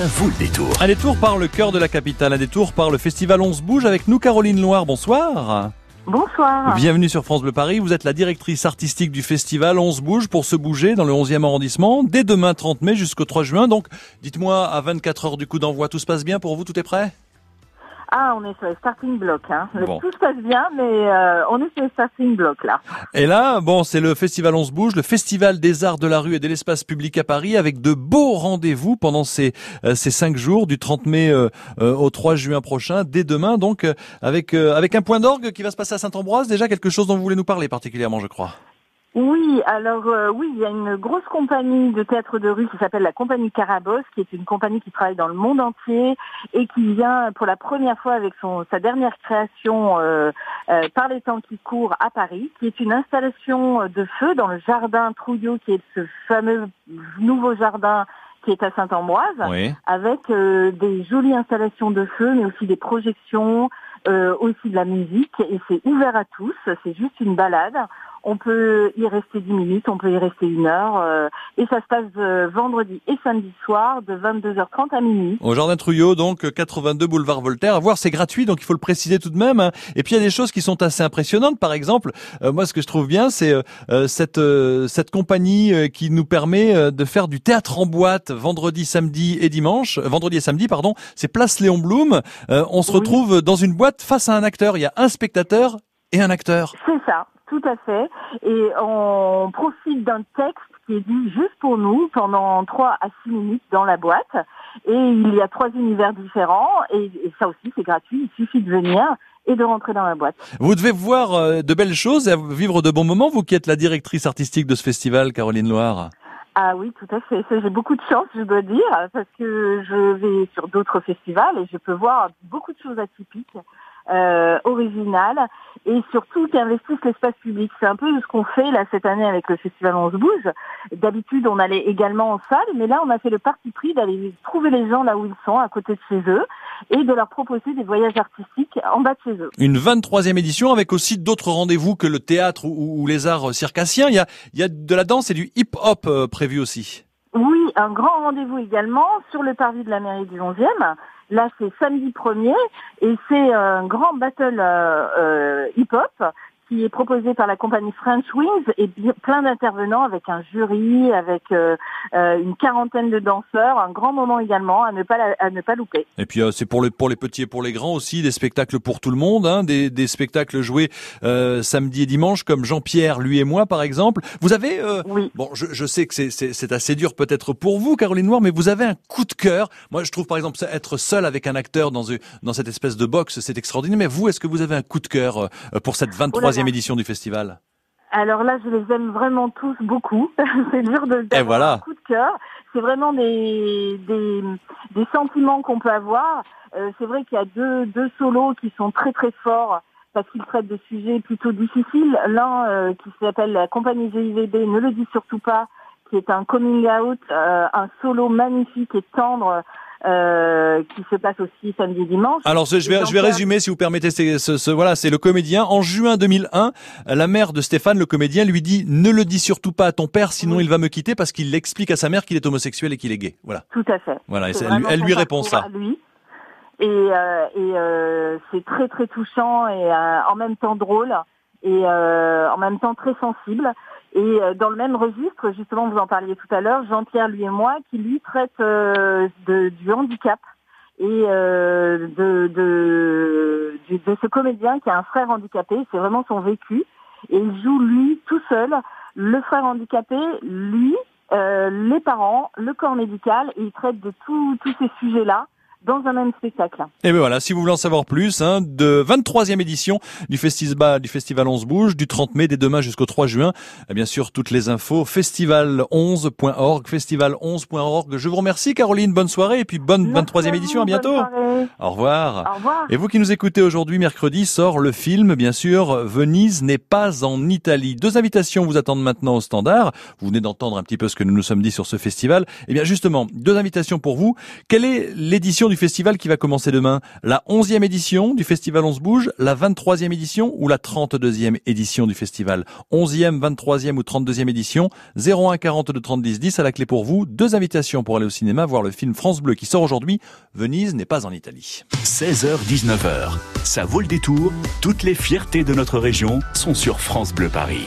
ça vaut le détour. Un détour par le cœur de la capitale, un détour par le festival On se bouge avec nous Caroline Loire. Bonsoir. Bonsoir. Bienvenue sur France Bleu Paris. Vous êtes la directrice artistique du festival On se bouge pour se bouger dans le 11e arrondissement dès demain 30 mai jusqu'au 3 juin. Donc, dites-moi à 24 heures du coup d'envoi, tout se passe bien pour vous, tout est prêt? Ah, on est sur les starting blocks. Hein. Bon. Tout se passe bien, mais euh, on est sur les starting blocks là. Et là, bon, c'est le festival On se bouge, le festival des arts de la rue et de l'espace public à Paris, avec de beaux rendez-vous pendant ces euh, ces cinq jours, du 30 mai euh, euh, au 3 juin prochain, dès demain, donc euh, avec euh, avec un point d'orgue qui va se passer à Saint-Ambroise. Déjà quelque chose dont vous voulez nous parler particulièrement, je crois. Oui, alors euh, oui, il y a une grosse compagnie de théâtre de rue qui s'appelle la compagnie Carabosse, qui est une compagnie qui travaille dans le monde entier et qui vient pour la première fois avec son sa dernière création euh, euh, par les temps qui courent à Paris, qui est une installation de feu dans le jardin Trouillot, qui est ce fameux nouveau jardin qui est à Saint-Ambroise. Oui. avec euh, des jolies installations de feu, mais aussi des projections, euh, aussi de la musique. Et c'est ouvert à tous, c'est juste une balade. On peut y rester 10 minutes, on peut y rester une heure. euh, et ça se passe euh, vendredi et samedi soir de 22h30 à minuit. Au Jardin Trouillot, donc 82 boulevard Voltaire. À voir, c'est gratuit, donc il faut le préciser tout de même. hein. Et puis il y a des choses qui sont assez impressionnantes. Par exemple, euh, moi ce que je trouve bien, c'est euh, euh, cette euh, cette compagnie euh, qui nous permet euh, de faire du théâtre en boîte vendredi, samedi et dimanche. Vendredi et samedi, pardon. C'est Place Léon Blum. Euh, on se Oui. retrouve dans une boîte face à un acteur. Il y a un spectateur et un acteur. C'est ça, tout à fait. Et on profite d'un texte qui est dit juste pour nous pendant 3 à 6 minutes dans la boîte. Et il y a trois univers différents. Et, et ça aussi, c'est gratuit. Il suffit de venir et de rentrer dans la boîte. Vous devez voir euh, de belles choses et vivre de bons moments. Vous qui êtes la directrice artistique de ce festival, Caroline Loire. Ah oui, tout à fait. Ça, J'ai beaucoup de chance, je dois dire, parce que je vais sur d'autres festivals et je peux voir beaucoup de choses atypiques, euh, originales, et surtout qui investissent l'espace public. C'est un peu ce qu'on fait là cette année avec le festival On se bouge. D'habitude, on allait également en salle, mais là, on a fait le parti pris d'aller trouver les gens là où ils sont, à côté de chez eux, et de leur proposer des voyages artistiques en bas de chez eux. Une 23e édition avec aussi d'autres rendez-vous que le théâtre ou, ou les arts circassiens. Il y a, il y a de la danse et du hip-hop euh, prévu aussi. Oui, un grand rendez-vous également sur le parvis de la mairie du 11e. Là, c'est samedi 1er et c'est un grand battle euh, euh, hip-hop qui est proposé par la compagnie French Wings et plein d'intervenants avec un jury, avec euh, euh, une quarantaine de danseurs. Un grand moment également à ne pas, la- à ne pas louper. Et puis euh, c'est pour les pour les petits et pour les grands aussi des spectacles pour tout le monde, hein, des, des spectacles joués euh, samedi et dimanche comme Jean-Pierre, lui et moi par exemple. Vous avez euh, Oui. bon, je, je sais que c'est assez dur peut-être pour vous, Caroline Noire, mais vous avez un coup de cœur. Moi, je trouve par exemple être seul avec un acteur dans une- dans cette espèce de box, c'est extraordinaire. Mais vous, est-ce que vous avez un coup de cœur pour cette 23e là. édition du festival Alors là, je les aime vraiment tous beaucoup. c'est dur de d'avoir voilà. un coup de cœur. C'est vraiment des, des, des sentiments qu'on peut avoir. Euh, c'est vrai qu'il y a deux, deux solos qui sont très très forts parce qu'ils traitent de sujets plutôt difficiles. L'un euh, qui s'appelle la compagnie GIVB, ne le dis surtout pas, qui est un coming out, euh, un solo magnifique et tendre euh, qui se passe aussi samedi dimanche. Alors, je vais, je vais Jean-Pierre- résumer, si vous permettez. c'est- Ce, ce- voilà, c'est le comédien. En juin 2001, la mère de Stéphane, le comédien, lui dit ne le dis surtout pas à ton père, sinon Oui. il va me quitter parce qu'il explique à sa mère qu'il est homosexuel et qu'il est gay. Voilà. Tout à fait. Voilà. Et elle, lui- elle répond ça. lui. Et, euh, et euh, c'est très très touchant et euh, en même temps drôle et euh, en même temps très sensible. Et euh, dans le même registre, justement, vous en parliez tout à l'heure, Jean-Pierre, lui et moi, qui lui traite euh, de, du handicap et de, de, de ce comédien qui a un frère handicapé. C'est vraiment son vécu. Et il joue lui tout seul, le frère handicapé, lui, euh, les parents, le corps médical, et il traite de tous ces sujets-là dans un même spectacle. Et ben voilà, si vous voulez en savoir plus, hein, de 23e édition du festival, du festival 11 bouge, du 30 mai, dès demain jusqu'au 3 juin. Et bien sûr, toutes les infos, festival11.org, festival11.org. Je vous remercie, Caroline. Bonne soirée et puis bonne Merci 23e à édition. À bientôt. Au revoir. Au revoir. Et vous qui nous écoutez aujourd'hui, mercredi, sort le film, bien sûr, Venise n'est pas en Italie. Deux invitations vous attendent maintenant au standard. Vous venez d'entendre un petit peu ce que nous nous sommes dit sur ce festival. Eh bien, justement, deux invitations pour vous. Quelle est l'édition du festival qui va commencer demain La 11e édition du festival On se bouge, la 23e édition ou la 32e édition du festival 11e, 23e ou 32e édition 01 42 30 10 10 à la clé pour vous. Deux invitations pour aller au cinéma voir le film France Bleu qui sort aujourd'hui. Venise n'est pas en Italie. 16h-19h. Ça vaut le détour. Toutes les fiertés de notre région sont sur France Bleu Paris.